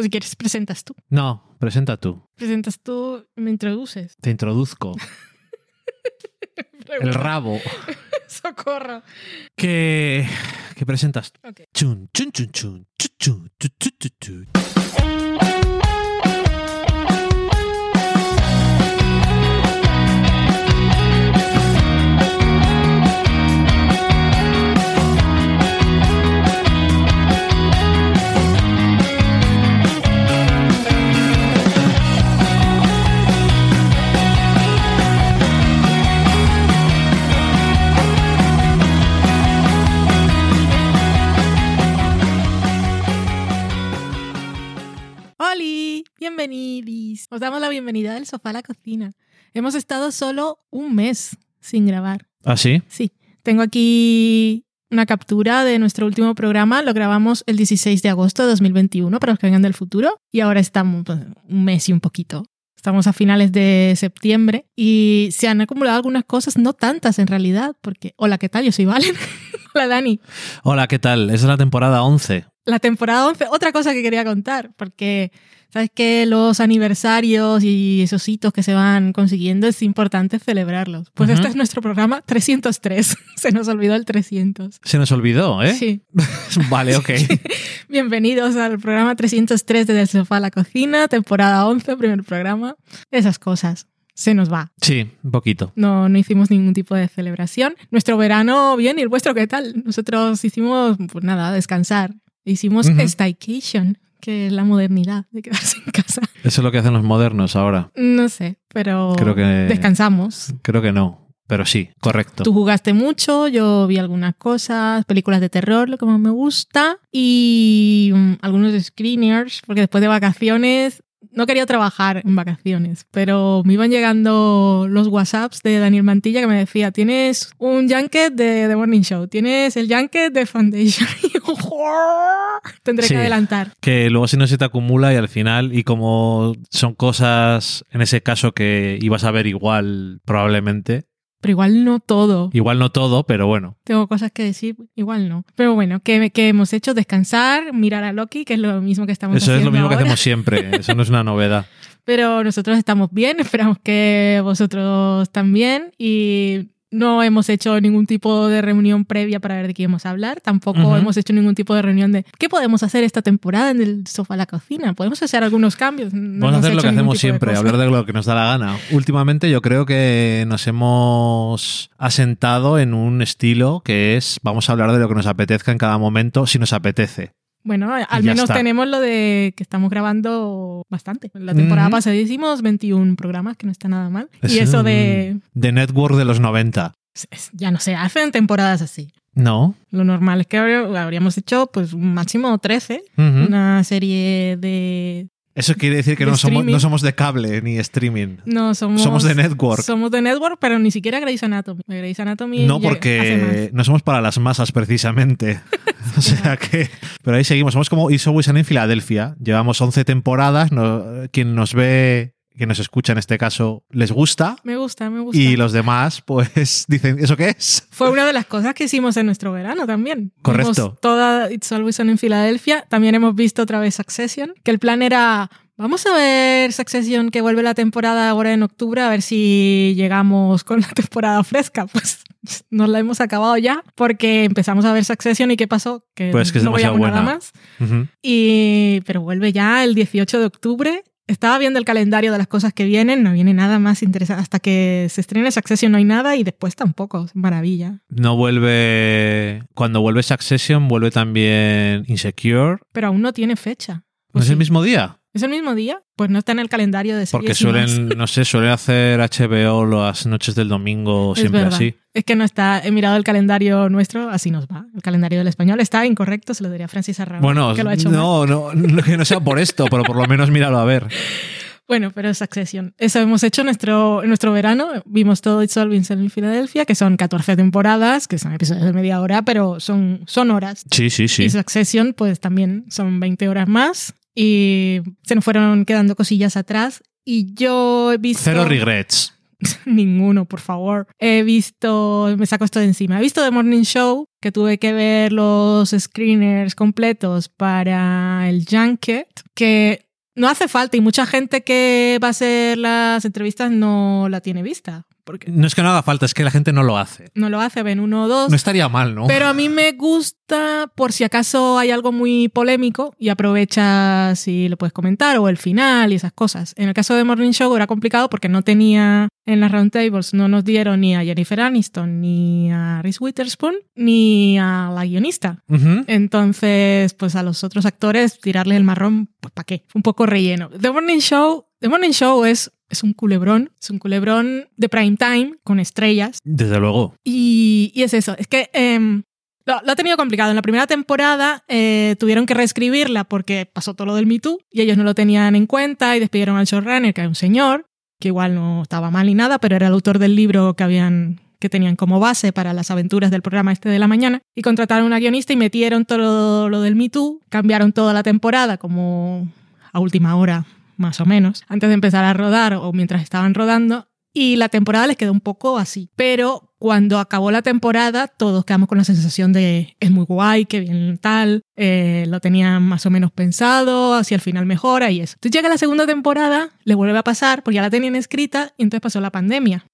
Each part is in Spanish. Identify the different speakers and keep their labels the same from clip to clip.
Speaker 1: O si quieres, presentas tú.
Speaker 2: No, presenta tú.
Speaker 1: Presentas tú me introduces.
Speaker 2: Te introduzco. El rabo.
Speaker 1: Socorro.
Speaker 2: ¿Qué, qué presentas?
Speaker 1: Ok.
Speaker 2: Chun, chun, chun, chun, chun, chun, chun, chun, chun, chun.
Speaker 1: Bienvenidis. Os damos la bienvenida del sofá a la cocina. Hemos estado solo un mes sin grabar.
Speaker 2: ¿Ah, sí?
Speaker 1: Sí, tengo aquí una captura de nuestro último programa. Lo grabamos el 16 de agosto de 2021 para los que vengan del futuro. Y ahora estamos pues, un mes y un poquito. Estamos a finales de septiembre y se han acumulado algunas cosas, no tantas en realidad, porque... Hola, ¿qué tal? Yo soy Valen. Hola, Dani.
Speaker 2: Hola, ¿qué tal? Es la temporada 11.
Speaker 1: La temporada 11, otra cosa que quería contar, porque sabes que los aniversarios y esos hitos que se van consiguiendo es importante celebrarlos. Pues este es nuestro programa 303. Se nos olvidó el 300.
Speaker 2: Se nos olvidó, ¿eh?
Speaker 1: Sí.
Speaker 2: Vale, ok.
Speaker 1: Bienvenidos al programa 303 de Del Sofá a la Cocina, temporada 11, primer programa. Esas cosas. Se nos va.
Speaker 2: Sí, un poquito.
Speaker 1: No, no hicimos ningún tipo de celebración. Nuestro verano bien y el vuestro qué tal. Nosotros hicimos, pues nada, descansar. Hicimos staycation, que es la modernidad de quedarse en casa.
Speaker 2: Eso es lo que hacen los modernos ahora.
Speaker 1: No sé, pero
Speaker 2: Creo que-
Speaker 1: descansamos.
Speaker 2: Creo que no, pero sí, correcto.
Speaker 1: Tú jugaste mucho, yo vi algunas cosas, películas de terror, lo que más me gusta, y mm, algunos screeners, porque después de vacaciones no quería trabajar en vacaciones, pero me iban llegando los WhatsApps de Daniel Mantilla que me decía, tienes un junket de The Morning Show, tienes el junket de Foundation. Tendré
Speaker 2: Sí.
Speaker 1: que adelantar.
Speaker 2: Que luego si no se te acumula y al final, y como son cosas, en ese caso que ibas a ver igual probablemente,
Speaker 1: Pero igual no todo.
Speaker 2: igual no todo, pero bueno.
Speaker 1: Tengo cosas que decir, igual no. Pero bueno, que, que hemos hecho descansar, mirar a Loki, que es lo mismo que estamos
Speaker 2: Eso es
Speaker 1: haciendo
Speaker 2: lo mismo que hacemos siempre, eso no es una novedad.
Speaker 1: Pero nosotros estamos bien, esperamos que vosotros también. Y no hemos hecho ningún tipo de reunión previa para ver de qué íbamos a hablar. Tampoco hemos hecho ningún tipo de reunión de qué podemos hacer esta temporada en el sofá a la cocina. Podemos hacer algunos cambios. No
Speaker 2: Vamos a hacer lo que hacemos siempre, hablar de lo que nos da la gana. Últimamente yo creo que nos hemos asentado en un estilo que es vamos a hablar de lo que nos apetezca en cada momento si nos apetece.
Speaker 1: Bueno, al menos
Speaker 2: está.
Speaker 1: tenemos lo de que estamos grabando bastante. La temporada pasada hicimos 21 programas, que no está nada mal.
Speaker 2: Es
Speaker 1: y eso de...
Speaker 2: De Network de los 90.
Speaker 1: es- es- Ya no se hacen temporadas así.
Speaker 2: No.
Speaker 1: Lo normal es que habría- habríamos hecho pues un máximo 13.
Speaker 2: Ujú.
Speaker 1: Una serie de...
Speaker 2: Eso quiere decir que
Speaker 1: de
Speaker 2: no somos, no somos de cable ni streaming.
Speaker 1: No, somos...
Speaker 2: Somos de network.
Speaker 1: Somos de network, pero ni siquiera Grey's Anatomy. Grey's Anatomy
Speaker 2: No porque no somos para las masas precisamente. o sea que... Pero ahí seguimos. Somos como Always Sunny en Filadelfia. Llevamos 11 temporadas. no- quien nos ve, quien nos escucha en este caso, les gusta.
Speaker 1: Me gusta, me gusta.
Speaker 2: Y los demás, pues, dicen, ¿eso qué es?
Speaker 1: Fue una de las cosas que hicimos en nuestro verano también.
Speaker 2: Correcto.
Speaker 1: Vimos toda It's Always Sunny en Filadelfia. También hemos visto otra vez Succession, que el plan era, vamos a ver Succession que vuelve la temporada ahora en octubre, a ver si llegamos con la temporada fresca. Pues nos la hemos acabado ya, porque empezamos a ver Succession y ¿qué pasó? Que
Speaker 2: Pues que es
Speaker 1: no veíamos nada más. Y, pero vuelve ya el 18 de octubre. Estaba viendo el calendario de las cosas que vienen, no viene nada más interesante. Hasta que se estrene Succession no hay nada y después tampoco. Maravilla.
Speaker 2: No vuelve... Cuando vuelve Succession, vuelve también Insecure.
Speaker 1: Pero aún no tiene fecha. ¿O
Speaker 2: ¿No es
Speaker 1: sí?
Speaker 2: el mismo día?
Speaker 1: ¿Es el mismo día? Pues no está en el calendario de
Speaker 2: Porque
Speaker 1: series más.
Speaker 2: suelen, no sé, suelen hacer HBO las noches del domingo
Speaker 1: Es
Speaker 2: siempre
Speaker 1: verdad.
Speaker 2: así.
Speaker 1: Es que no está, he mirado el calendario nuestro, así nos va. El calendario del español está incorrecto, se lo diría Francis Arrabal,
Speaker 2: Bueno,
Speaker 1: que lo ha hecho
Speaker 2: no, no, no, que no sea por esto, pero por lo menos míralo a ver.
Speaker 1: Bueno, pero es Succession. Eso hemos hecho en nuestro, nuestro verano. Vimos todo It's All en Filadelfia, que son 14 temporadas, que son episodios de media hora, pero son, son horas.
Speaker 2: Sí, sí, sí.
Speaker 1: Y Succession, pues también son 20 horas más. Y se nos fueron quedando cosillas atrás. Y yo he visto...
Speaker 2: Cero regrets.
Speaker 1: Ninguno, por favor. He visto, me saco esto de encima, he visto The Morning Show, que tuve que ver los screeners completos para el Junket, que no hace falta y mucha gente que va a hacer las entrevistas no la tiene vista. Porque
Speaker 2: No es que no haga falta, es que la gente no lo hace.
Speaker 1: no lo hace, ven uno o dos.
Speaker 2: No estaría mal, ¿no?
Speaker 1: Pero a mí me gusta por si acaso hay algo muy polémico y aprovecha si lo puedes comentar o el final y esas cosas. En el caso de Morning Show era complicado porque no tenía en las roundtables, no nos dieron ni a Jennifer Aniston, ni a Reese Witherspoon, ni a la guionista. Entonces, pues a los otros actores tirarles el marrón, pues ¿para qué? Un poco relleno. The Morning Show, The Morning Show es, es un culebrón, es un culebrón de prime time con estrellas.
Speaker 2: Desde luego.
Speaker 1: Y, y es eso, es que em, lo, lo ha tenido complicado. En la primera temporada eh, tuvieron que reescribirla porque pasó todo lo del Me Too y ellos no lo tenían en cuenta y despidieron al showrunner, que era un señor, que igual no estaba mal ni nada, pero era el autor del libro que habían que tenían como base para las aventuras del programa este de la mañana, y contrataron a una guionista y metieron todo lo del Me Too, cambiaron toda la temporada como a última hora, más o menos, antes de empezar a rodar o mientras estaban rodando, y la temporada les quedó un poco así. Pero cuando acabó la temporada, todos quedamos con la sensación de es muy guay, que bien tal, eh, lo tenían más o menos pensado, hacia el final mejora y eso. Entonces llega la segunda temporada, le vuelve a pasar, porque ya la tenían escrita, y entonces pasó la pandemia.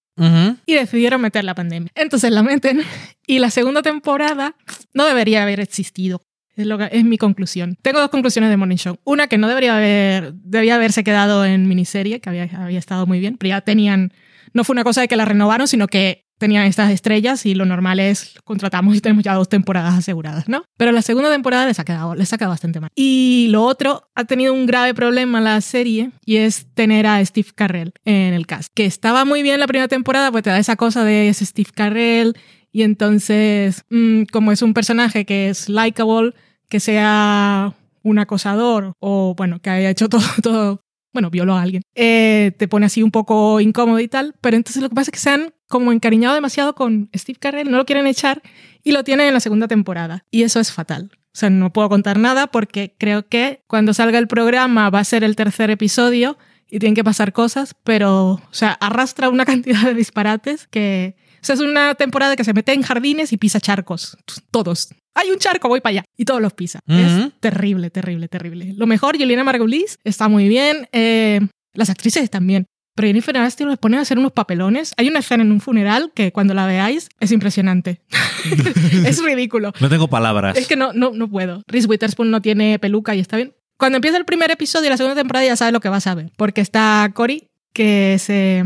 Speaker 1: Y decidieron meter la pandemia. Entonces la meten y la segunda temporada no debería haber existido. Es, lo que- es mi conclusión. Tengo dos conclusiones de Morning Show. Una que no debería haber, debía haberse quedado en miniserie, que había, había estado muy bien, pero ya tenían, no fue una cosa de que la renovaron, sino que tenían estas estrellas y lo normal es contratamos y tenemos ya dos temporadas aseguradas, ¿no? Pero la segunda temporada les ha quedado, les ha quedado bastante mal. Y lo otro, ha tenido un grave problema la serie y es tener a Steve Carrell en el cast, que estaba muy bien la primera temporada, pues te da esa cosa de ese Steve Carrell y entonces, mm, como es un personaje que es likable, que sea un acosador o, bueno, que haya hecho todo, todo bueno, violó a alguien, eh, te pone así un poco incómodo y tal, pero entonces lo que pasa es que se han como encariñado demasiado con Steve Carell, no lo quieren echar y lo tienen en la segunda temporada. Y eso es fatal. O sea, no puedo contar nada porque creo que cuando salga el programa va a ser el tercer episodio y tienen que pasar cosas, pero, o sea, arrastra una cantidad de disparates que... Sea, es una temporada que se mete en jardines y pisa charcos. Todos. Hay un charco, voy para allá. Y todos los pisa. Es terrible, terrible, terrible. Lo mejor, Juliana Margulis está muy bien. eh, las actrices están bien. Pero Jennifer Aniston les ponen a hacer unos papelones. Hay una escena en un funeral que cuando la veáis es impresionante. es ridículo.
Speaker 2: No tengo palabras.
Speaker 1: Es que no, no, no puedo. Reese Witherspoon no tiene peluca y está bien. Cuando empieza el primer episodio de la segunda temporada ya sabes lo que vas a ver. Porque está Cory, que es eh,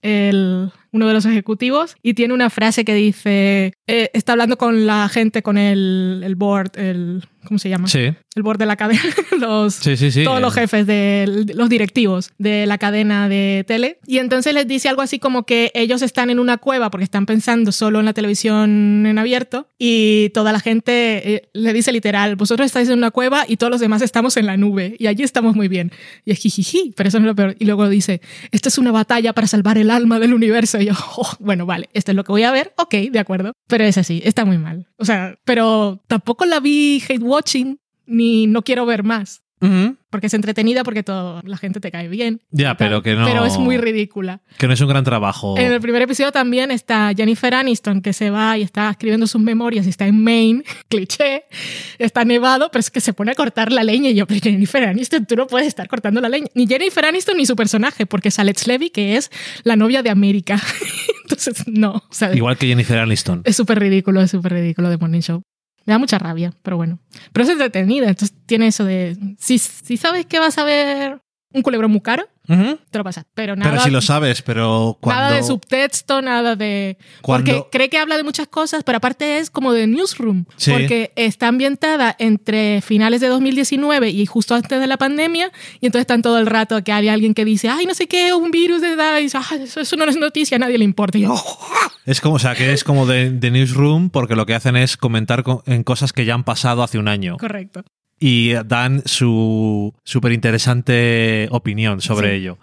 Speaker 1: el, uno de los ejecutivos, y tiene una frase que dice, eh, está hablando con la gente, con el, el board, el, ¿cómo se llama?
Speaker 2: Sí,
Speaker 1: El board de la cadena, los,
Speaker 2: sí, sí. sí.
Speaker 1: todos los jefes de los directivos de la cadena de tele. Y entonces les dice algo así como que ellos están en una cueva porque están pensando solo en la televisión en abierto y toda la gente eh, le dice literal, vosotros estáis en una cueva y todos los demás estamos en la nube y allí estamos muy bien. Y es jijiji, pero eso no es lo peor. Y luego dice, esta es una batalla para salvar el alma del universo. Yo, "Oh, bueno, vale, esto es lo que voy a ver, ok, de acuerdo. Pero es así, está muy mal. O sea, pero tampoco la vi hate watching ni no quiero ver más
Speaker 2: Ujú.
Speaker 1: porque es entretenida, porque todo, la gente te cae bien.
Speaker 2: Ya,
Speaker 1: tal,
Speaker 2: pero que no.
Speaker 1: Pero es muy ridícula.
Speaker 2: Que no es un gran trabajo.
Speaker 1: En el primer episodio también está Jennifer Aniston, que se va y está escribiendo sus memorias y está en Maine, cliché, está nevado, pero es que se pone a cortar la leña. Y yo, pero Jennifer Aniston, tú no puedes estar cortando la leña. Ni Jennifer Aniston ni su personaje, porque es Alex Levy, que es la novia de América. Entonces, no. O sea,
Speaker 2: Igual que Jennifer Aniston.
Speaker 1: es súper ridículo, es súper ridículo de Morning Show. Me da mucha rabia, pero bueno. Pero es entretenida, entonces tiene eso de... Si, si sabes que vas a ver un culebrón muy caro,
Speaker 2: Ujú.
Speaker 1: te lo pasas. Pero nada,
Speaker 2: Pero si lo sabes, pero cuando.
Speaker 1: nada de subtexto, nada de...
Speaker 2: Cuando-
Speaker 1: Porque cree que habla de muchas cosas, pero aparte es como de newsroom.
Speaker 2: Sí.
Speaker 1: Porque está ambientada entre finales de 2019 y justo antes de la pandemia. Y entonces están todo el rato que hay alguien que dice, ay, no sé qué, un virus de edad. Y dice, "Ay, eso, eso no es noticia, a nadie le importa. Y yo,
Speaker 2: Es como, o sea, que es como de, de newsroom porque lo que hacen es comentar co- en cosas que ya han pasado hace un año
Speaker 1: correcto.
Speaker 2: Y dan su súper interesante opinión sobre
Speaker 1: Sí.
Speaker 2: ello.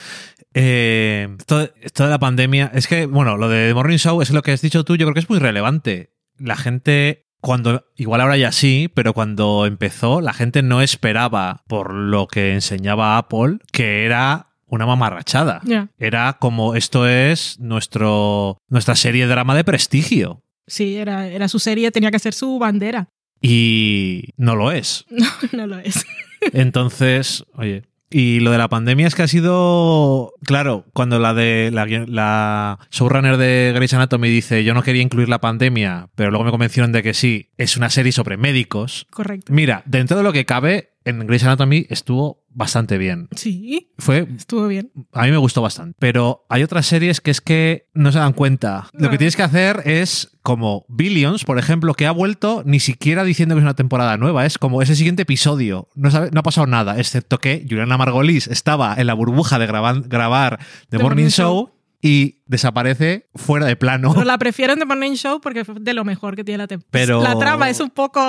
Speaker 2: Eh, esto, esto de la pandemia, es que, bueno, lo de The Morning Show es lo que has dicho tú, yo creo que es muy relevante. La gente, cuando, igual ahora ya sí, pero cuando empezó, la gente no esperaba, por lo que enseñaba Apple, que era una mamarrachada. Era como esto es nuestro, nuestra serie de drama de prestigio.
Speaker 1: Sí, era, era su serie, tenía que ser su bandera.
Speaker 2: Y no lo es.
Speaker 1: No, no lo es.
Speaker 2: Entonces, oye. Y lo de la pandemia es que ha sido. Claro, cuando la de la, la showrunner de Grey's Anatomy dice yo no quería incluir la pandemia, pero luego me convencieron de que sí, es una serie sobre médicos.
Speaker 1: Correcto.
Speaker 2: Mira, dentro de lo que cabe, en Grey's Anatomy estuvo bastante bien.
Speaker 1: Sí,
Speaker 2: Fue
Speaker 1: estuvo bien.
Speaker 2: a mí me gustó bastante. Pero hay otras series que es que no se dan cuenta. Lo que tienes que hacer es como Billions, por ejemplo, que ha vuelto ni siquiera diciendo que es una temporada nueva. Es como ese siguiente episodio. No, sabe- no ha pasado nada, excepto que Juliana Margolis estaba en la burbuja de graban- grabar The,
Speaker 1: The
Speaker 2: Morning
Speaker 1: Morning
Speaker 2: Show y desaparece fuera de plano.
Speaker 1: Pero la prefiero en The Morning Show porque fue de lo mejor que tiene la temporada.
Speaker 2: Pero-
Speaker 1: La trama es un poco...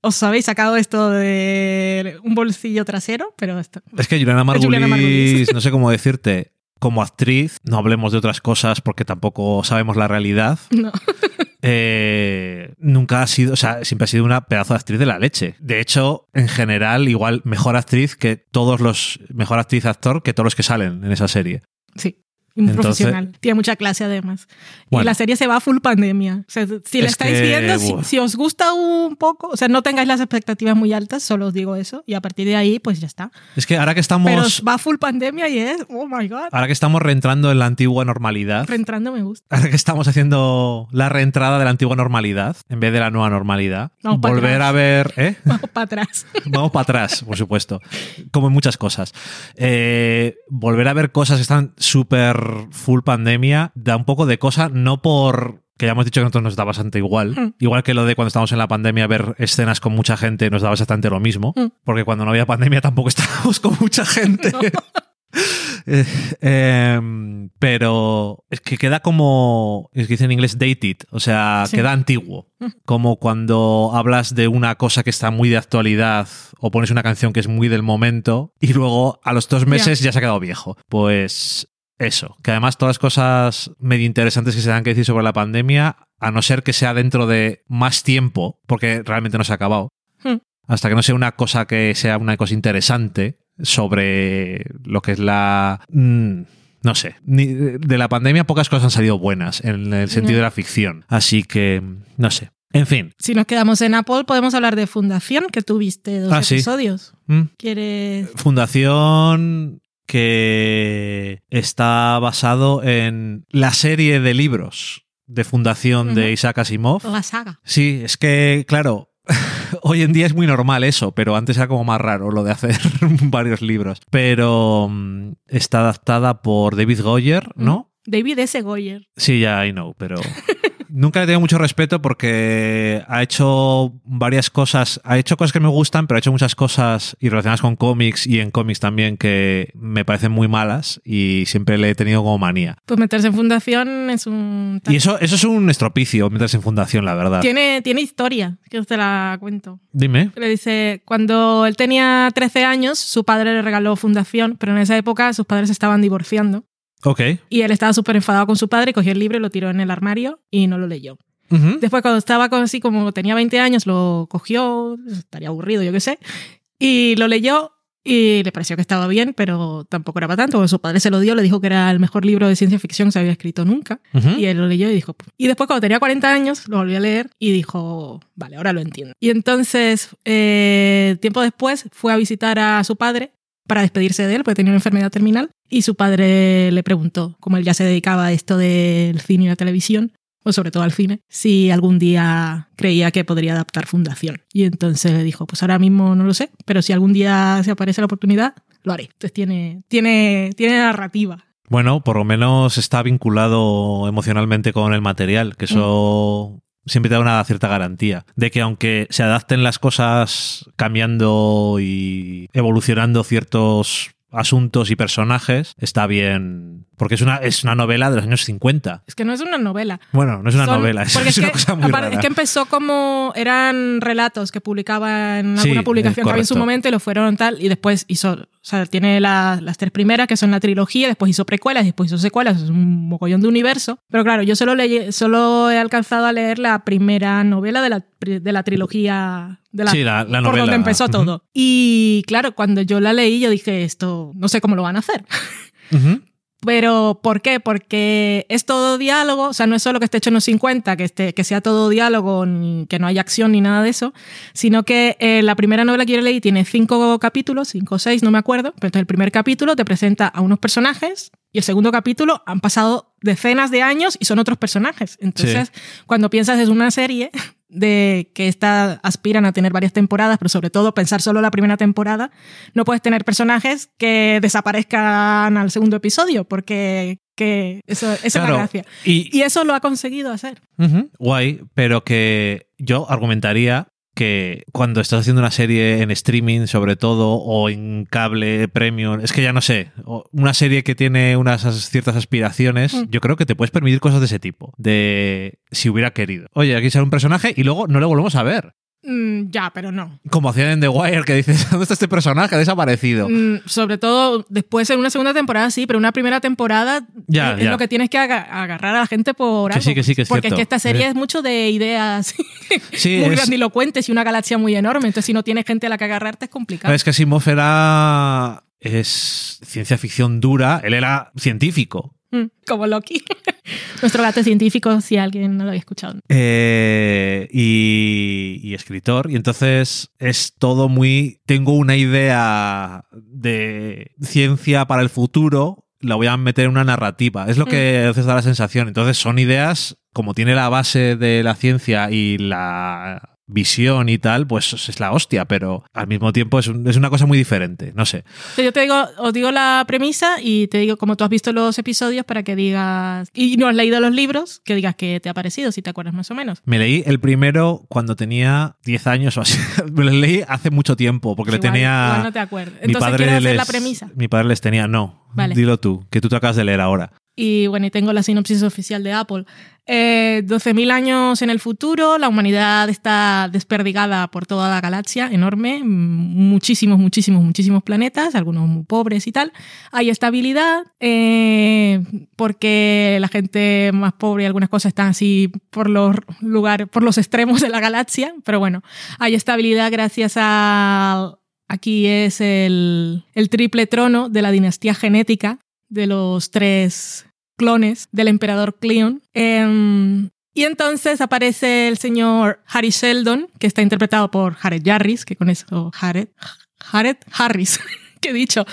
Speaker 1: Os habéis sacado esto de un bolsillo trasero, pero esto...
Speaker 2: Es que Juliana Margulis,
Speaker 1: Juliana Margulis.
Speaker 2: no sé cómo decirte, como actriz, no hablemos de otras cosas porque tampoco sabemos la realidad.
Speaker 1: No.
Speaker 2: eh, nunca ha sido, o sea, siempre ha sido una pedazo de actriz de la leche. De hecho, en general, igual mejor actriz que todos los, mejor actriz actor que todos los que salen en esa serie.
Speaker 1: Sí. Y Muy
Speaker 2: Entonces-
Speaker 1: profesional. Tiene mucha clase además.
Speaker 2: Bueno.
Speaker 1: Y la serie se va a full pandemia. O sea, si la
Speaker 2: Es
Speaker 1: estáis
Speaker 2: que,
Speaker 1: viendo, si, si os gusta un poco, o sea, no tengáis las expectativas muy altas, solo os digo eso. Y a partir de ahí, pues ya está.
Speaker 2: Es que ahora que
Speaker 1: Pero
Speaker 2: estamos,
Speaker 1: va a full pandemia y es, oh my god.
Speaker 2: ahora que estamos reentrando en la antigua normalidad,
Speaker 1: Reentrando me gusta.
Speaker 2: ahora que estamos haciendo la reentrada de la antigua normalidad en vez de la nueva normalidad,
Speaker 1: Vamos para
Speaker 2: volver a ver, ¿eh?
Speaker 1: Vamos para atrás.
Speaker 2: Vamos para atrás, por supuesto. Como en muchas cosas. Eh, volver a ver cosas que están súper full pandemia da un poco de cosa, no por que ya hemos dicho que a nosotros nos da bastante igual.
Speaker 1: Mm.
Speaker 2: Igual que lo de cuando estábamos en la pandemia, ver escenas con mucha gente nos daba exactamente lo mismo.
Speaker 1: Mm.
Speaker 2: Porque cuando no había pandemia tampoco estábamos con mucha gente.
Speaker 1: No.
Speaker 2: Eh, em, pero es que queda como, es que dice en inglés dated, o sea,
Speaker 1: Sí.
Speaker 2: queda antiguo.
Speaker 1: Mm.
Speaker 2: Como cuando hablas de una cosa que está muy de actualidad o pones una canción que es muy del momento y luego a los dos meses ya se ha quedado viejo. Pues eso, que además todas las cosas medio interesantes que se dan que decir sobre la pandemia, a no ser que sea dentro de más tiempo, porque realmente no se ha acabado,
Speaker 1: Hmm.
Speaker 2: hasta que no sea una cosa que sea una cosa interesante sobre lo que es la... mm, no sé, ni- de la pandemia pocas cosas han salido buenas en el sentido de la ficción. Así que, no sé. En fin.
Speaker 1: Si nos quedamos en Apple, podemos hablar de Fundación, que tuviste dos
Speaker 2: Ah, sí.
Speaker 1: episodios.
Speaker 2: Mm.
Speaker 1: ¿Quieres...?
Speaker 2: Fundación que está basado en la serie de libros de Fundación de. Isaac Asimov.
Speaker 1: La saga.
Speaker 2: Sí, es que, claro, hoy en día es muy normal eso, pero antes era como más raro lo de hacer varios libros. Pero mm, está adaptada por David Goyer, ¿no?
Speaker 1: David S. Goyer.
Speaker 2: Sí, ya I know, pero nunca le tengo mucho respeto porque ha hecho varias cosas, ha hecho cosas que me gustan, pero ha hecho muchas cosas y relacionadas con cómics y en cómics también que me parecen muy malas y siempre le he tenido como manía.
Speaker 1: Pues meterse en Fundación es un...
Speaker 2: Y eso, eso es un estropicio, meterse en fundación, la verdad.
Speaker 1: Tiene, tiene historia, que te la cuento.
Speaker 2: Dime.
Speaker 1: Le dice, cuando él tenía 13 años, su padre le regaló Fundación, pero en esa época sus padres estaban divorciando.
Speaker 2: Ok.
Speaker 1: Y él estaba súper enfadado con su padre, cogió el libro y lo tiró en el armario y no lo leyó.
Speaker 2: Ujú.
Speaker 1: Después, cuando estaba así como tenía 20 años, lo cogió, estaría aburrido, yo qué sé, y lo leyó y le pareció que estaba bien, pero tampoco era para tanto. porque Su padre se lo dio, le dijo que era el mejor libro de ciencia ficción que se había escrito nunca.
Speaker 2: Ujú.
Speaker 1: Y él lo leyó y dijo. "Puf". Y después, cuando tenía 40 años, lo volvió a leer y dijo, vale, ahora lo entiendo. Y entonces, eh, tiempo después, fue a visitar a su padre para despedirse de él, porque tenía una enfermedad terminal. Y su padre le preguntó, como él ya se dedicaba a esto del cine y la televisión, o sobre todo al cine, si algún día creía que podría adaptar Fundación. Y entonces le dijo, pues ahora mismo no lo sé, pero si algún día se aparece la oportunidad, lo haré. Entonces tiene, tiene, tiene narrativa.
Speaker 2: Bueno, por lo menos está vinculado emocionalmente con el material, que eso siempre te da una cierta garantía de que aunque se adapten las cosas cambiando y evolucionando ciertos asuntos y personajes, está bien. Porque es una, es una novela de los años 50.
Speaker 1: Es que no es una novela.
Speaker 2: Bueno, no es una
Speaker 1: Son-
Speaker 2: novela, es, es una
Speaker 1: que,
Speaker 2: cosa muy rara.
Speaker 1: Es que empezó como eran relatos que publicaba en
Speaker 2: Sí,
Speaker 1: alguna publicación
Speaker 2: eh,
Speaker 1: que había en su momento y lo fueron tal y después hizo, o sea, tiene la- las tres primeras que son la trilogía, después hizo precuelas, después hizo secuelas, es un mogollón de universo. Pero claro, yo solo leí, solo he alcanzado a leer la primera novela de la de la trilogía de la,
Speaker 2: Sí, la- la
Speaker 1: por donde empezó todo. Y claro, cuando yo la leí, yo dije, esto no sé cómo lo van a hacer.
Speaker 2: Ujú.
Speaker 1: Pero, ¿por qué? Porque es todo diálogo, o sea, no es solo que esté hecho en los 50, que, esté, que sea todo diálogo, ni- que no haya acción ni nada de eso, sino que eh, la primera novela que yo leí tiene cinco capítulos, cinco o seis, no me acuerdo, pero entonces el primer capítulo te presenta a unos personajes y el segundo capítulo han pasado decenas de años y son otros personajes. Entonces, cuando piensas es una serie de que esta aspiran a tener varias temporadas, pero sobre todo pensar solo la primera temporada, no puedes tener personajes que desaparezcan al segundo episodio, porque que eso, esa es
Speaker 2: Claro,
Speaker 1: la gracia.
Speaker 2: Y,
Speaker 1: Y eso lo ha conseguido hacer.
Speaker 2: Guay, pero que yo argumentaría que cuando estás haciendo una serie en streaming, sobre todo, o en cable premium, es que ya no sé, una serie que tiene unas as- ciertas aspiraciones,
Speaker 1: Mm.
Speaker 2: yo creo que te puedes permitir cosas de ese tipo, de si hubiera querido. Oye, aquí sale un personaje y luego no lo volvemos a ver.
Speaker 1: Mm, ya, pero no.
Speaker 2: Como hacían en The Wire, que dices, ¿dónde está este personaje? Ha desaparecido.
Speaker 1: Mm, sobre todo después en una segunda temporada sí, pero una primera temporada
Speaker 2: Ya,
Speaker 1: es, lo que tienes que aga- agarrar a la gente por
Speaker 2: Que
Speaker 1: algo.
Speaker 2: sí, que sí, que es
Speaker 1: Porque
Speaker 2: cierto.
Speaker 1: es que esta serie
Speaker 2: Eh.
Speaker 1: es mucho de ideas
Speaker 2: Sí,
Speaker 1: muy
Speaker 2: es-
Speaker 1: grandilocuentes y una galaxia muy enorme. Entonces, si no tienes gente a la que agarrarte, es complicado.
Speaker 2: Es que Asimov era... es ciencia ficción dura, él era científico.
Speaker 1: Mm, Como Loki. Nuestro gato científico, si alguien no lo había escuchado.
Speaker 2: Eh, y, y escritor. Y entonces es todo muy. Tengo una idea de ciencia para el futuro, la voy a meter en una narrativa. Es lo que a veces da la sensación. Entonces son ideas, como tiene la base de la ciencia y la visión y tal, pues es la hostia, pero al mismo tiempo es, un- es una cosa muy diferente. No sé.
Speaker 1: Yo te digo, os digo la premisa y te digo, como tú has visto los episodios, para que digas, y no has leído los libros, que digas qué te ha parecido, si te acuerdas más o menos.
Speaker 2: Me leí el primero cuando tenía 10 años o así. Me lo leí hace mucho tiempo, porque le tenía.
Speaker 1: igual no te acuerdas.
Speaker 2: Mi
Speaker 1: Entonces,
Speaker 2: padre
Speaker 1: ¿quieres hacer
Speaker 2: les-
Speaker 1: la premisa?
Speaker 2: Mi padre les tenía, no.
Speaker 1: Vale.
Speaker 2: Dilo tú, que tú te acabas de leer ahora.
Speaker 1: Y bueno, y tengo la sinopsis oficial de Apple. Eh, 12.000 años en el futuro, la humanidad está desperdigada por toda la galaxia, enorme, muchísimos, muchísimos, muchísimos planetas, algunos muy pobres y tal. Hay estabilidad, eh, porque la gente más pobre y algunas cosas están así por los lugares, por los extremos de la galaxia, pero bueno, hay estabilidad gracias a... Aquí es el triple trono de la dinastía genética de los tres clones del emperador Cleon. Em, y entonces aparece el señor Harry Sheldon, que está interpretado por Jared Jarris, que con eso Jared, Jared Harris, que he dicho.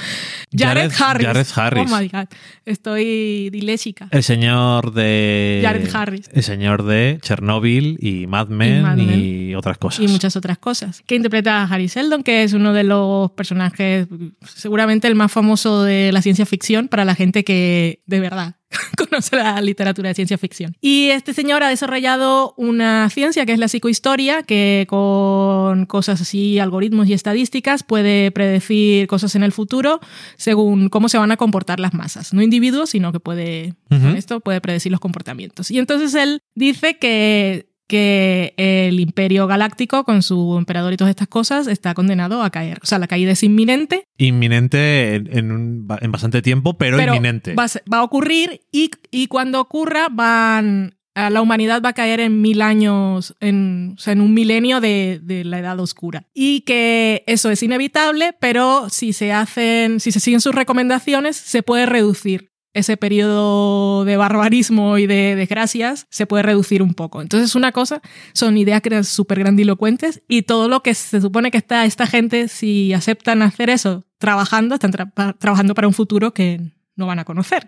Speaker 1: Jared,
Speaker 2: Jared-
Speaker 1: Harris.
Speaker 2: Jared Harris.
Speaker 1: Oh my god, estoy dilésica.
Speaker 2: El señor de.
Speaker 1: Jared Harris.
Speaker 2: El señor de Chernobyl y Mad Men y,
Speaker 1: Mad Men.
Speaker 2: otras cosas.
Speaker 1: y muchas otras cosas. Que interpreta a Harry Sheldon, que es uno de los personajes, seguramente el más famoso de la ciencia ficción para la gente que de verdad conoce la literatura de ciencia ficción. Y este señor ha desarrollado una ciencia que es la psicohistoria, que con cosas así, algoritmos y estadísticas, puede predecir cosas en el futuro según cómo se van a comportar las masas. No individuos, sino que puede, con esto puede predecir los comportamientos. Y entonces él dice que que el imperio galáctico con su emperador y todas estas cosas está condenado a caer. O sea, la caída es inminente,
Speaker 2: Inminente en, en un- en bastante tiempo, pero,
Speaker 1: pero
Speaker 2: inminente.
Speaker 1: va a, va a ocurrir y, y cuando ocurra van... a La humanidad va a caer en mil años, en, o sea, en un milenio de, de la edad oscura. Y que eso es inevitable, pero si se hacen, si se siguen sus recomendaciones, se puede reducir ese periodo de barbarismo y de desgracias se puede reducir un poco. Entonces, una cosa, son ideas súper grandilocuentes y todo lo que se supone que está esta gente, si aceptan hacer eso trabajando, están tra- trabajando para un futuro que no van a conocer.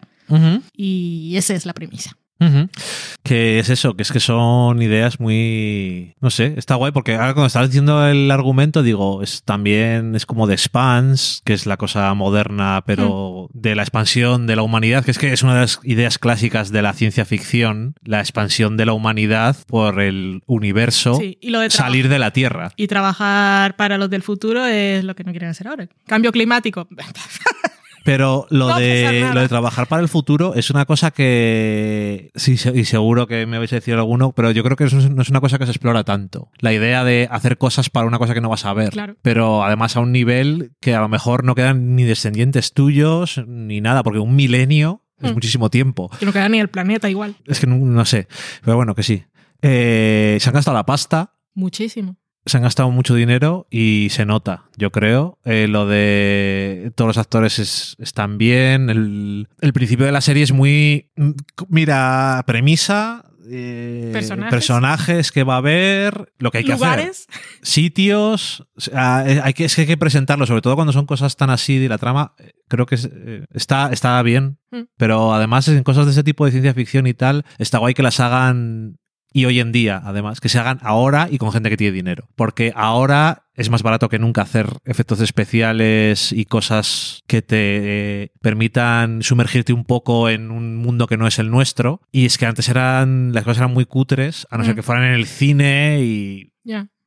Speaker 1: Y esa es la premisa.
Speaker 2: Que es eso, que es que son ideas muy. No sé, está guay porque ahora cuando estabas diciendo el argumento, digo, es también es como de Spans, que es la cosa moderna, pero
Speaker 1: Mm.
Speaker 2: de la expansión de la humanidad, que es que es una de las ideas clásicas de la ciencia ficción, la expansión de la humanidad por el universo,
Speaker 1: Sí, y lo de traba-
Speaker 2: salir de la Tierra.
Speaker 1: Y trabajar para los del futuro es lo que no quieren hacer ahora. Cambio climático.
Speaker 2: Pero lo,
Speaker 1: No
Speaker 2: de, lo de trabajar para el futuro es una cosa que. Sí, y seguro que me a decir alguno, pero yo creo que eso no es una cosa que se explora tanto. La idea de hacer cosas para una cosa que no vas a ver.
Speaker 1: Claro.
Speaker 2: Pero además a un nivel que a lo mejor no quedan ni descendientes tuyos ni nada, porque un milenio es
Speaker 1: Mm.
Speaker 2: muchísimo tiempo.
Speaker 1: que no queda ni el planeta igual.
Speaker 2: Es que no, no sé. Pero bueno, que sí. Eh, se han gastado la pasta
Speaker 1: Muchísimo.
Speaker 2: Se han gastado mucho dinero y se nota, yo creo. Eh, lo de todos los actores es- están bien. El, el principio de la serie es muy. mm, Mira, premisa. eh,
Speaker 1: Personajes.
Speaker 2: personajes que va a haber, lo que hay que hacer.
Speaker 1: Lugares.
Speaker 2: sitios. o sea, eh, hay que, es que hay que presentarlo, sobre todo cuando son cosas tan así de la trama. Creo que es, eh, está, está bien.
Speaker 1: Mm.
Speaker 2: Pero además, en cosas de ese tipo de ciencia ficción y tal, está guay que las hagan. Y hoy en día, además, que se hagan ahora y con gente que tiene dinero. Porque ahora es más barato que nunca hacer efectos especiales y cosas que te eh, permitan sumergirte un poco en un mundo que no es el nuestro. Y es que antes eran las cosas eran muy cutres, a no ser
Speaker 1: Mm.
Speaker 2: que fueran en el cine y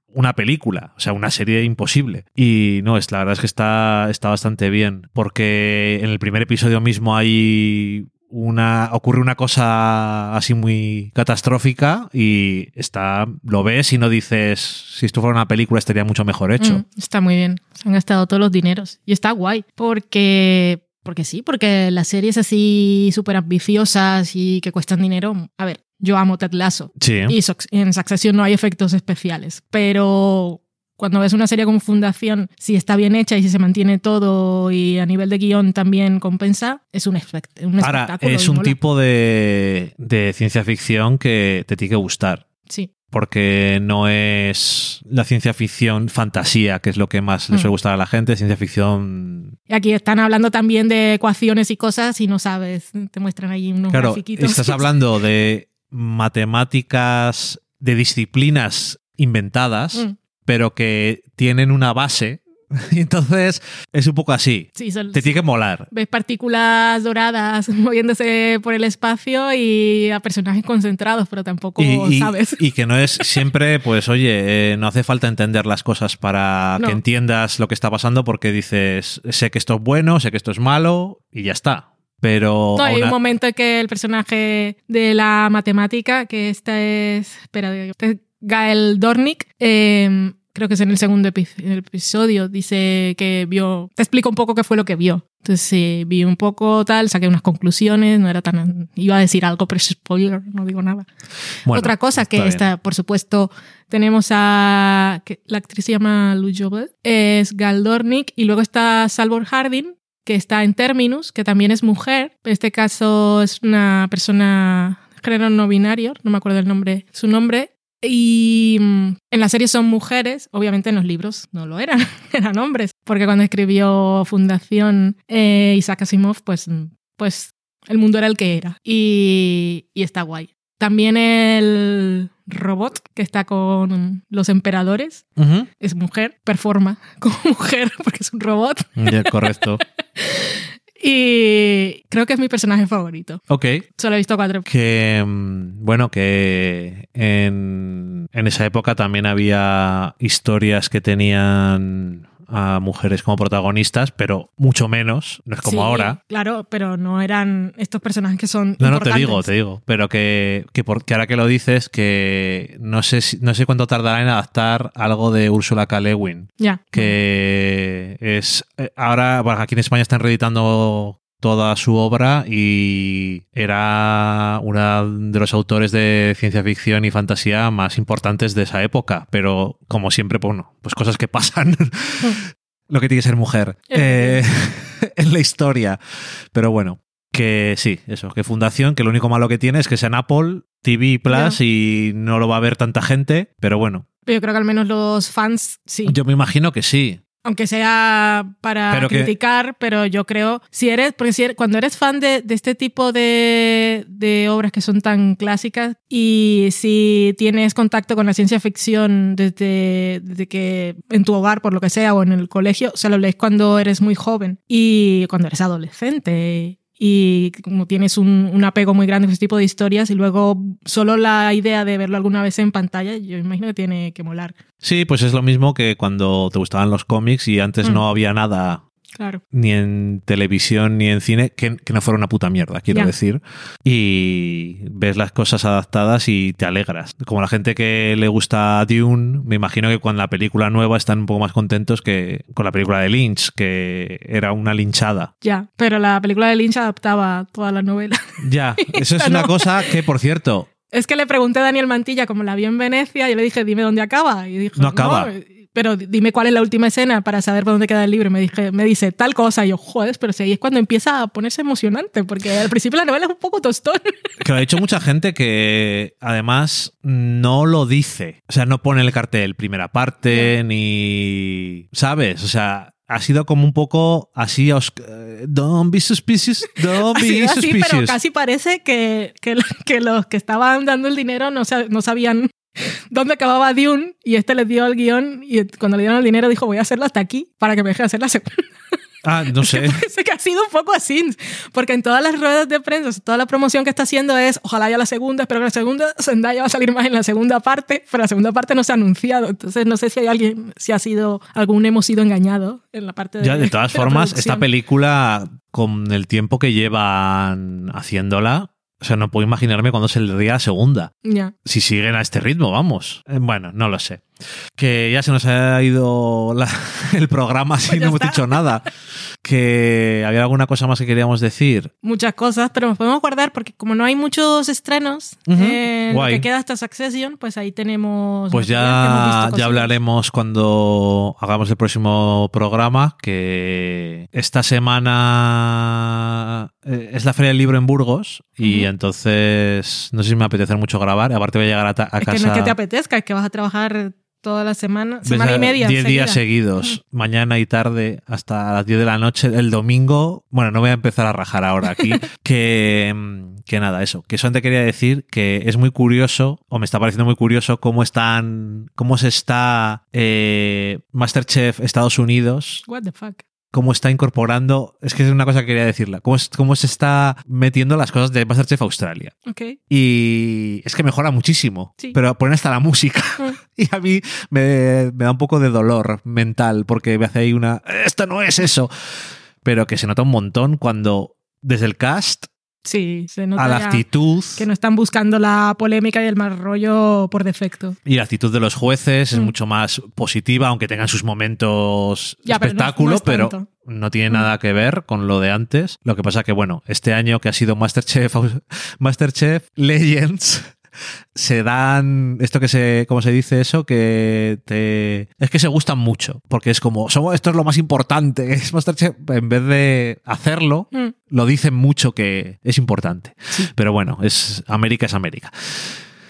Speaker 2: una película, o sea, una serie imposible. Y no, es la verdad es que está, está bastante bien, porque en el primer episodio mismo hay una ocurre una cosa así muy catastrófica y está lo ves y no dices si esto fuera una película estaría mucho mejor hecho.
Speaker 1: Mm, está muy bien. Se han gastado todos los dineros. Y está guay. Porque. Porque sí, porque las series así súper ambiciosas y que cuestan dinero. A ver, yo amo Ted Lasso.
Speaker 2: Sí.
Speaker 1: Y en Succession no hay efectos especiales. Pero cuando ves una serie como Fundación, si está bien hecha y si se mantiene todo y a nivel de guion también compensa, es un, espect- un
Speaker 2: Ahora,
Speaker 1: espectáculo.
Speaker 2: es un
Speaker 1: mola.
Speaker 2: tipo de, de ciencia ficción que te tiene que gustar.
Speaker 1: Sí.
Speaker 2: porque no es la ciencia ficción fantasía, que es lo que más les suele
Speaker 1: Mm.
Speaker 2: gustar a la gente, ciencia ficción...
Speaker 1: Y aquí están hablando también de ecuaciones y cosas y no sabes. Te muestran ahí unos
Speaker 2: Claro,
Speaker 1: grafiquitos.
Speaker 2: estás hablando de matemáticas, de disciplinas inventadas,
Speaker 1: Mm.
Speaker 2: Pero que tienen una base, y entonces es un poco así.
Speaker 1: Sí, son-
Speaker 2: Te tiene que molar.
Speaker 1: ves partículas doradas moviéndose por el espacio y a personajes concentrados, pero tampoco
Speaker 2: Y, y-
Speaker 1: sabes.
Speaker 2: y que no es siempre, pues oye, eh, no hace falta entender las cosas para
Speaker 1: No.
Speaker 2: que entiendas lo que está pasando porque dices, sé que esto es bueno, sé que esto es malo y ya está. Pero
Speaker 1: No, hay
Speaker 2: aún
Speaker 1: un momento en que el personaje de la matemática, que esta es. Espera, es Gael Dornick, eh, creo que es en el segundo epi- en el episodio, dice que vio. Te explica un poco qué fue lo que vio. Entonces, sí, vi un poco tal, saqué unas conclusiones, no era tan. Iba a decir algo, pero es spoiler, no digo nada.
Speaker 2: bueno,
Speaker 1: Otra cosa que
Speaker 2: bien.
Speaker 1: está, por supuesto, tenemos a. que la actriz se llama Lou Jobel, es Gal Dornick, y luego está Salvor Harding, que está en Terminus, que también es mujer. En este caso es una persona género no binario, no me acuerdo el nombre, su nombre. Y mm, en la serie son mujeres, obviamente en los libros no lo eran, eran hombres, porque cuando escribió Fundación eh, Isaac Asimov, pues, mm, pues el mundo era el que era. Y, y está guay. También el robot que está con los emperadores es mujer, performa como mujer porque es un robot.
Speaker 2: Ya, correcto.
Speaker 1: Y creo que es mi personaje favorito.
Speaker 2: ok.
Speaker 1: Solo he visto cuatro.
Speaker 2: Que mm, bueno, que en, en esa época también había historias que tenían a mujeres como protagonistas, pero mucho menos, no es como
Speaker 1: Sí,
Speaker 2: ahora.
Speaker 1: Claro, pero no eran estos personajes que son.
Speaker 2: No, no, te digo, te digo. Pero que, que, por- que ahora que lo dices, que no sé, si- no sé cuánto tardará en adaptar algo de Úrsula K. Le Guin.
Speaker 1: Ya.
Speaker 2: Que es. eh, Ahora, bueno, aquí en España están reeditando toda su obra y era una de los autores de ciencia ficción y fantasía más importantes de esa época. Pero como siempre, pues, bueno, pues cosas que pasan. Lo que tiene que ser mujer eh, en la historia. Pero bueno, que sí, eso, que Fundación, que lo único malo que tiene es que sea en Apple TV Plus y no lo va a ver tanta gente, pero bueno,
Speaker 1: Pero yo creo que al menos los fans sí.
Speaker 2: yo me imagino que sí.
Speaker 1: Aunque sea para
Speaker 2: Pero que-
Speaker 1: criticar, pero yo creo, si eres, porque si eres- cuando eres fan de, de este tipo de, de obras que son tan clásicas y si tienes contacto con la ciencia ficción desde, desde que en tu hogar, por lo que sea, o en el colegio, o sea, lo lees cuando eres muy joven y cuando eres adolescente y como tienes un, un apego muy grande con ese tipo de historias y luego solo la idea de verlo alguna vez en pantalla, yo imagino que tiene que molar.
Speaker 2: Sí, pues es lo mismo que cuando te gustaban los cómics y antes
Speaker 1: Mm.
Speaker 2: no había nada
Speaker 1: Claro.
Speaker 2: ni en televisión ni en cine que, que no fuera una puta mierda, quiero decir. Y ves las cosas adaptadas y te alegras. Como la gente que le gusta Dune, me imagino que con la película nueva están un poco más contentos que con la película de Lynch, que era una linchada.
Speaker 1: Ya, pero la película de Lynch adaptaba toda la novela.
Speaker 2: Ya, eso es una
Speaker 1: no.
Speaker 2: cosa que, por cierto,
Speaker 1: Es que le pregunté a Daniel Mantilla, como la vi en Venecia, y le dije, dime dónde acaba. Y dijo,
Speaker 2: No acaba.
Speaker 1: Pero dime cuál es la última escena para saber por dónde queda el libro. Y me, dije, me dice tal cosa. Y yo, joder, pero si ahí es cuando empieza a ponerse emocionante, porque al principio la novela es un poco tostón.
Speaker 2: Que lo ha dicho mucha gente que además no lo dice. O sea, no pone el cartel primera parte, ni. ¿Sabes? O sea. Ha sido como un poco así, eh, don't be suspicious, don't be
Speaker 1: sido así, pero
Speaker 2: suspicious.
Speaker 1: casi parece que, que, que los que estaban dando el dinero no, no sabían dónde acababa Dune y este les dio el guion y cuando le dieron el dinero dijo voy a hacerlo hasta aquí para que me deje hacer la segunda.
Speaker 2: Ah, no sé.
Speaker 1: Parece que ha sido un poco así, porque en todas las ruedas de prensa, toda la promoción que está haciendo es ojalá haya la segunda, espero que la segunda, Zendaya va a salir más en la segunda parte, pero la segunda parte no se ha anunciado, entonces no sé si hay alguien, si ha sido, algún hemos sido engañado en la parte de
Speaker 2: Ya, de todas
Speaker 1: de
Speaker 2: formas, esta película, con el tiempo que llevan haciéndola, o sea, no puedo imaginarme cuándo se le daría la segunda.
Speaker 1: Ya.
Speaker 2: Si siguen a este ritmo, vamos. Eh, Bueno, no lo sé. Que ya se nos ha ido la- el programa si
Speaker 1: Pues ya
Speaker 2: no hemos
Speaker 1: está.
Speaker 2: dicho nada. Que había alguna cosa más que queríamos decir.
Speaker 1: muchas cosas, pero nos podemos guardar porque como no hay muchos estrenos, eh, lo que queda hasta Succession, pues ahí tenemos...
Speaker 2: Pues ya, ya hablaremos cuando hagamos el próximo programa, que esta semana eh, es la Feria del Libro en Burgos y entonces no sé si me apetece mucho grabar. Aparte voy a llegar a, a
Speaker 1: Es
Speaker 2: casa...
Speaker 1: que no es que te apetezca, es que vas a trabajar toda la semana, semana y media.
Speaker 2: 10 días seguidos, mañana y tarde, hasta las 10 de la noche. El domingo, bueno, no voy a empezar a rajar ahora aquí, que, mm, que nada, eso. Que solamente quería decir que es muy curioso, o me está pareciendo muy curioso, cómo están, cómo se está eh, Masterchef Estados Unidos,
Speaker 1: What the fuck.
Speaker 2: Cómo está incorporando, es que es una cosa que quería decirla, cómo, es- cómo se está metiendo las cosas de Masterchef Australia.
Speaker 1: Ok.
Speaker 2: Y es que mejora muchísimo.
Speaker 1: Sí.
Speaker 2: Pero ponen hasta la música.
Speaker 1: Mm.
Speaker 2: Y a mí me, me da un poco de dolor mental porque me hace ahí una... Esto no es eso. Pero que se nota un montón cuando desde el cast
Speaker 1: Sí, se nota
Speaker 2: a la actitud
Speaker 1: que no están buscando la polémica y el mal rollo por defecto.
Speaker 2: y la actitud de los jueces es
Speaker 1: Mm.
Speaker 2: mucho más positiva, aunque tengan sus momentos
Speaker 1: Ya, pero no es-
Speaker 2: espectáculo,
Speaker 1: no es
Speaker 2: pero no tiene
Speaker 1: Mm.
Speaker 2: nada que ver con lo de antes. Lo que pasa que, bueno, este año que ha sido Masterchef, Masterchef Legends, se dan esto que se cómo se dice eso que te es que se gustan mucho porque es como somos esto es lo más importante es Masterchef en vez de hacerlo
Speaker 1: Mm.
Speaker 2: lo dicen mucho que es importante pero bueno es América es América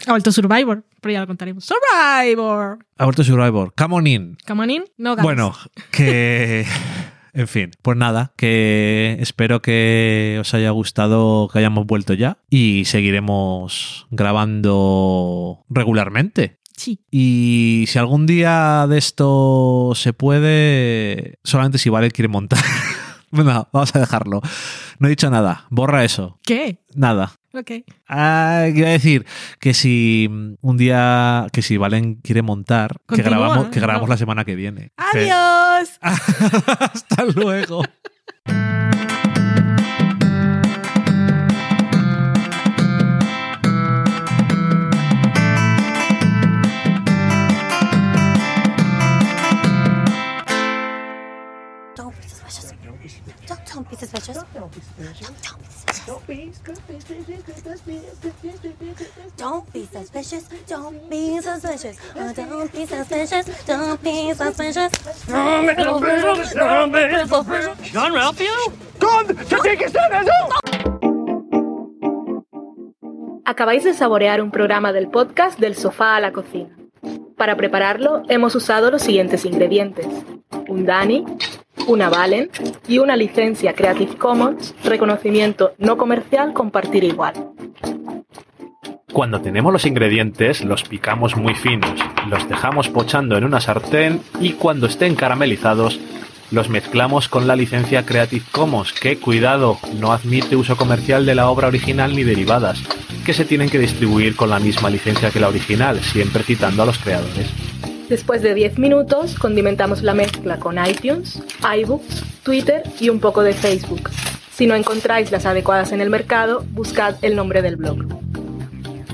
Speaker 1: Ha vuelto Survivor, pero ya lo contaremos. Survivor.
Speaker 2: ha vuelto Survivor come on in
Speaker 1: Come on in, no guys.
Speaker 2: Bueno, que. En fin, pues nada, que espero que os haya gustado que hayamos vuelto ya y seguiremos grabando regularmente.
Speaker 1: Sí.
Speaker 2: Y si algún día de esto se puede, solamente si Vale quiere montar. bueno, vamos a dejarlo. No he dicho nada, borra eso,
Speaker 1: ¿Qué?
Speaker 2: nada.
Speaker 1: Ok.
Speaker 2: Ah, iba a decir que si un día, que si Valen quiere montar, que grabamos, que grabamos
Speaker 1: no.
Speaker 2: la semana que viene. Que-
Speaker 1: Adiós.
Speaker 2: Hasta luego.
Speaker 3: suspicious. Don't be suspicious. Don't be suspicious. Don't be suspicious. Don't be suspicious. Don't be suspicious.
Speaker 4: John Ralphio?
Speaker 5: Acabáis de saborear un programa del podcast Del sofá a la cocina. Para prepararlo hemos usado los siguientes ingredientes. Un Dani, una Valen y una licencia Creative Commons, reconocimiento no comercial compartir igual.
Speaker 6: Cuando tenemos los ingredientes, los picamos muy finos, los dejamos pochando en una sartén y cuando estén caramelizados, los mezclamos con la licencia Creative Commons, que, cuidado, no admite uso comercial de la obra original ni derivadas, que se tienen que distribuir con la misma licencia que la original, siempre citando a los creadores.
Speaker 5: Después de 10 minutos, condimentamos la mezcla con iTunes, iBooks, Twitter y un poco de Facebook. Si no encontráis las adecuadas en el mercado, buscad el nombre del blog.